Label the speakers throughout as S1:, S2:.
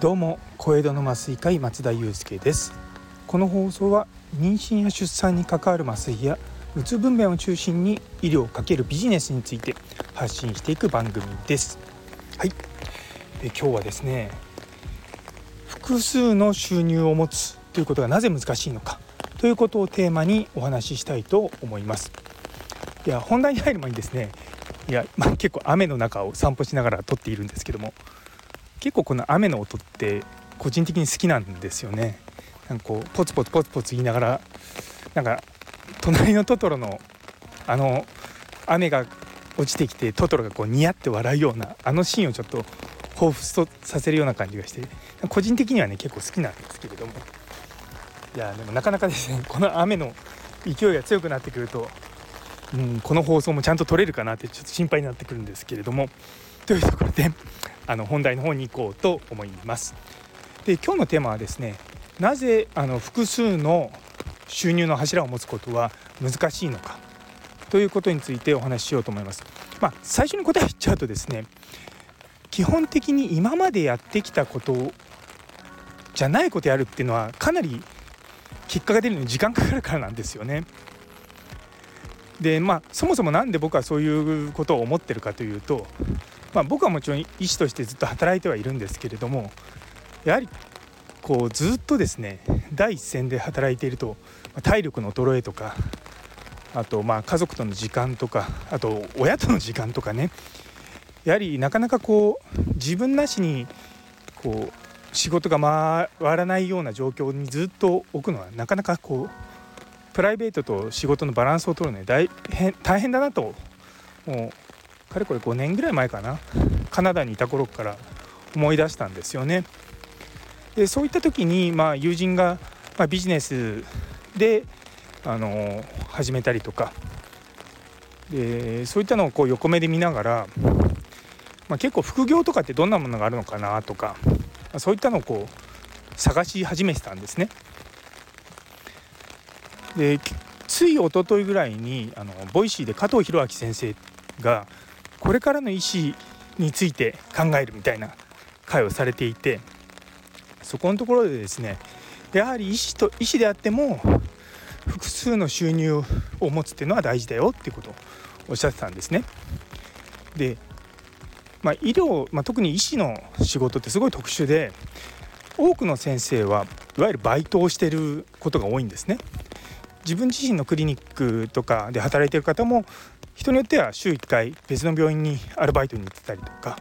S1: どうも小江戸の麻酔科医松田祐介です。この放送は妊娠や出産に関わる麻酔やうつ分娩を中心に医療をかけるビジネスについて発信していく番組です。はい。で今日はですね複数の収入を持つということがなぜ難しいのかということをテーマにお話ししたいと思います。いや本題に入る前にですねいや、まあ、結構雨の中を散歩しながら撮っているんですけども結構この雨の音って個人的に好きなんですよね。なんかこうポツポツポツポツ言いながらなんか隣のトトロのあの雨が落ちてきてトトロがこうニヤって笑うようなあのシーンをちょっと彷彿とさせるような感じがして個人的にはね結構好きなんですけれども。いやでもなかなかですねこの雨の勢いが強くなってくると、うん、この放送もちゃんと撮れるかなってちょっと心配になってくるんですけれども というところで あの本題の方に行こうと思います。で今日のテーマはですねなぜあの複数の収入の柱を持つことは難しいのかということについてお話ししようと思います。まあ、最初に答え言っちゃうとですね基本的に今までやってきたことじゃないことやるっていうのはかなり結果が出るのに時間かかるからなんですよね。でまあそもそも何で僕はそういうことを思ってるかというとまあ、僕はもちろん医師としてずっと働いてはいるんですけれどもやはりこうずっとですね第一線で働いていると体力の衰えとかあとまあ家族との時間とかあと親との時間とかねやはりなかなかこう自分なしにこう仕事が回らないような状況にずっと置くのはなかなかこうプライベートと仕事のバランスを取るのに大変大変だなともうかれこれ5年ぐらい前かなカナダにいた頃から思い出したんですよね。でそういった時に、まあ、友人が、まあ、ビジネスであの始めたりとかでそういったのをこう横目で見ながら、まあ、結構副業とかってどんなものがあるのかなとかそういったのをこう探し始めてたんですね。でつい一昨日ぐらいにあの Voicy で加藤浩晃先生がこれからの医師について考えるみたいな会をされていてそこのところでですねやはり医師と医師であっても複数の収入を持つっていうのは大事だよっていうことをおっしゃってたんですね。で、まあ、医療、まあ、特に医師の仕事ってすごい特殊で多くの先生はいわゆるバイトをしてることが多いんですね。自分自身のクリニックとかで働いてる方も人によっては週1回別の病院にアルバイトに行ってたりとか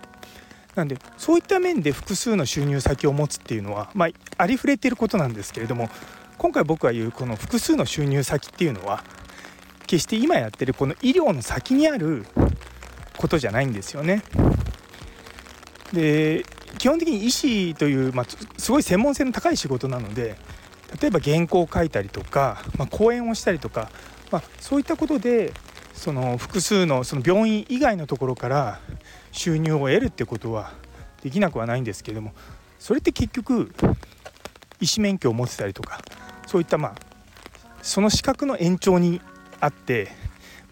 S1: なんでそういった面で複数の収入先を持つっていうのは、まあ、ありふれていることなんですけれども今回僕が言うこの複数の収入先っていうのは決して今やってるこの医療の先にあることじゃないんですよね。で基本的に医師という、まあ、すごい専門性の高い仕事なので例えば原稿を書いたりとか、まあ、講演をしたりとか、まあ、そういったことでその複数のその病院以外のところから収入を得るってことはできなくはないんですけれどもそれって結局医師免許を持ってたりとかそういったまあその資格の延長にあって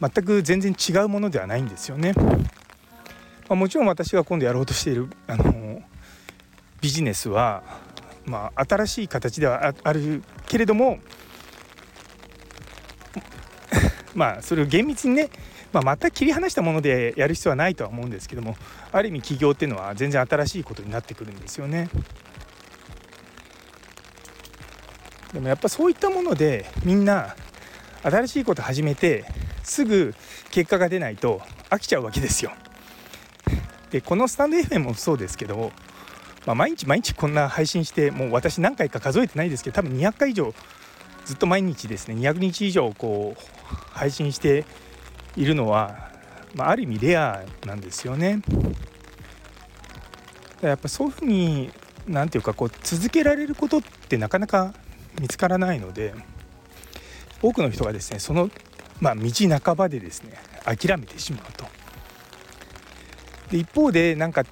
S1: 全く全然違うものではないんですよね。まあ、もちろん私が今度やろうとしているあのビジネスは、まあ、新しい形ではあるけれども まあそれを厳密にね、まあ、全く切り離したものでやる必要はないとは思うんですけどもある意味起業っていうのは全然新しいことになってくるんですよね。でもやっぱそういったものでみんな新しいこと始めてすぐ結果が出ないと飽きちゃうわけですよ。でこのスタンド FM もそうですけど、まあ、毎日毎日こんな配信してもう私何回か数えてないですけど多分200回以上ずっと毎日ですね200日以上こう配信しているのは、まあ、ある意味レアなんですよね。やっぱそういうふうに何て言うかこう続けられることってなかなか見つからないので多くの人がですねその、まあ、道半ばでですね諦めてしまうと。で一方でなんか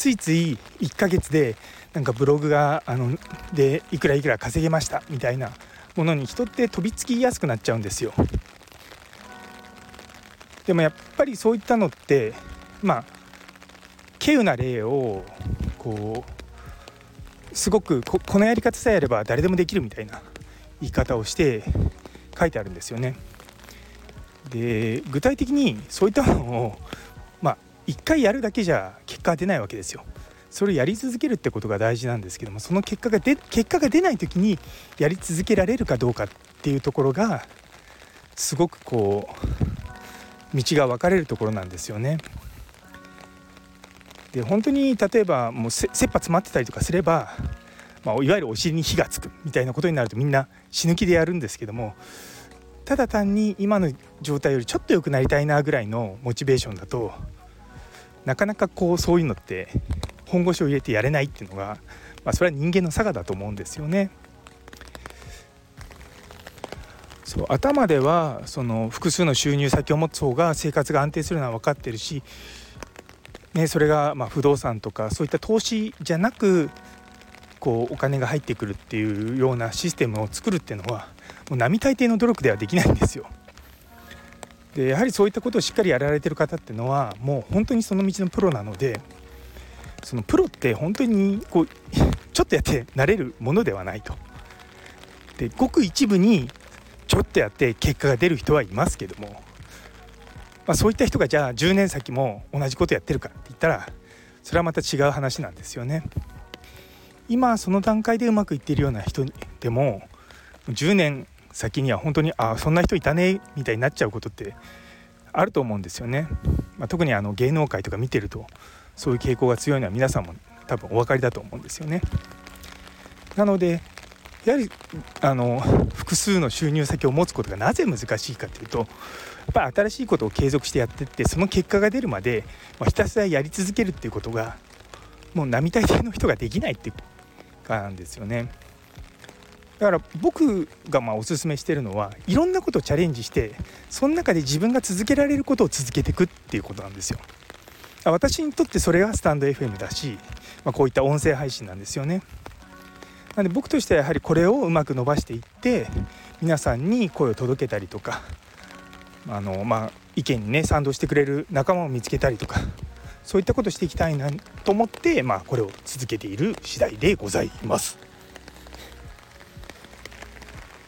S1: ついつい1ヶ月でなんかブログがあのでいくらいくら稼げましたみたいなものに人って飛びつきやすくなっちゃうんですよ。でもやっぱりそういったのってまあ稀有な例をこうすごくこのやり方さえやれば誰でもできるみたいな言い方をして書いてあるんですよね。で具体的にそういったものをまあ1回やるだけじゃ結果が出ないわけですよ。それをやり続けるってことが大事なんですけどもその結果が出結果が出ない時にやり続けられるかどうかっていうところがすごくこう道が分かれるところなんですよね。で本当に例えばもう切羽詰まってたりとかすれば、まあ、いわゆるお尻に火がつくみたいなことになるとみんな死ぬ気でやるんですけどもただ単に今の状態よりちょっと良くなりたいなぐらいのモチベーションだとなかなかこうそういうのって本腰を入れてやれないっていうのが、まあ、それは人間の差がだと思うんですよね。そう頭ではその複数の収入先を持つ方が生活が安定するのは分かってるし、ね、それがま不動産とかそういった投資じゃなくこうお金が入ってくるっていうようなシステムを作るっていうのはもう並大抵の努力ではできないんですよ。でやはりそういったことをしっかりやられてる方っていうのはもう本当にその道のプロなのでそのプロって本当にこうちょっとやってなれるものではないと。でごく一部にちょっとやって結果が出る人はいますけども、まあ、そういった人がじゃあ10年先も同じことやってるかって言ったらそれはまた違う話なんですよね。今その段階でうまくいっているような人でも10年先には本当にあそんな人いたねみたいになっちゃうことってあると思うんですよね。まあ、特にあの芸能界とか見てるとそういう傾向が強いのは皆さんも多分お分かりだと思うんですよね。なのでやはりあの複数の収入先を持つことがなぜ難しいかというとやっぱり新しいことを継続してやってってその結果が出るまで、まあ、ひたすらやり続けるっていうことがもう並大抵の人ができないっていうかなんですよね。だから僕がまあおすすめしてるのはいろんなことをチャレンジしてその中で自分が続けられることを続けていくっていうことなんですよ。私にとってそれがスタンド FM だし、まあ、こういった音声配信なんですよね。なので僕としてはやはりこれをうまく伸ばしていって皆さんに声を届けたりとかあの、まあ、意見にね賛同してくれる仲間を見つけたりとかそういったことをしていきたいなと思って、まあ、これを続けている次第でございます。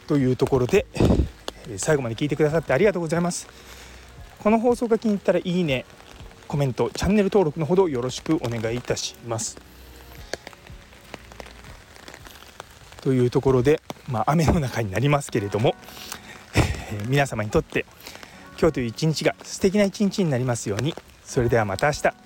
S1: というところで最後まで聞いてくださってありがとうございます。この放送が気に入ったらいいねコメントチャンネル登録のほどよろしくお願いいたします。というところで、まあ、雨の中になりますけれども、えー、皆様にとって今日という一日が素敵な一日になりますようにそれではまた明日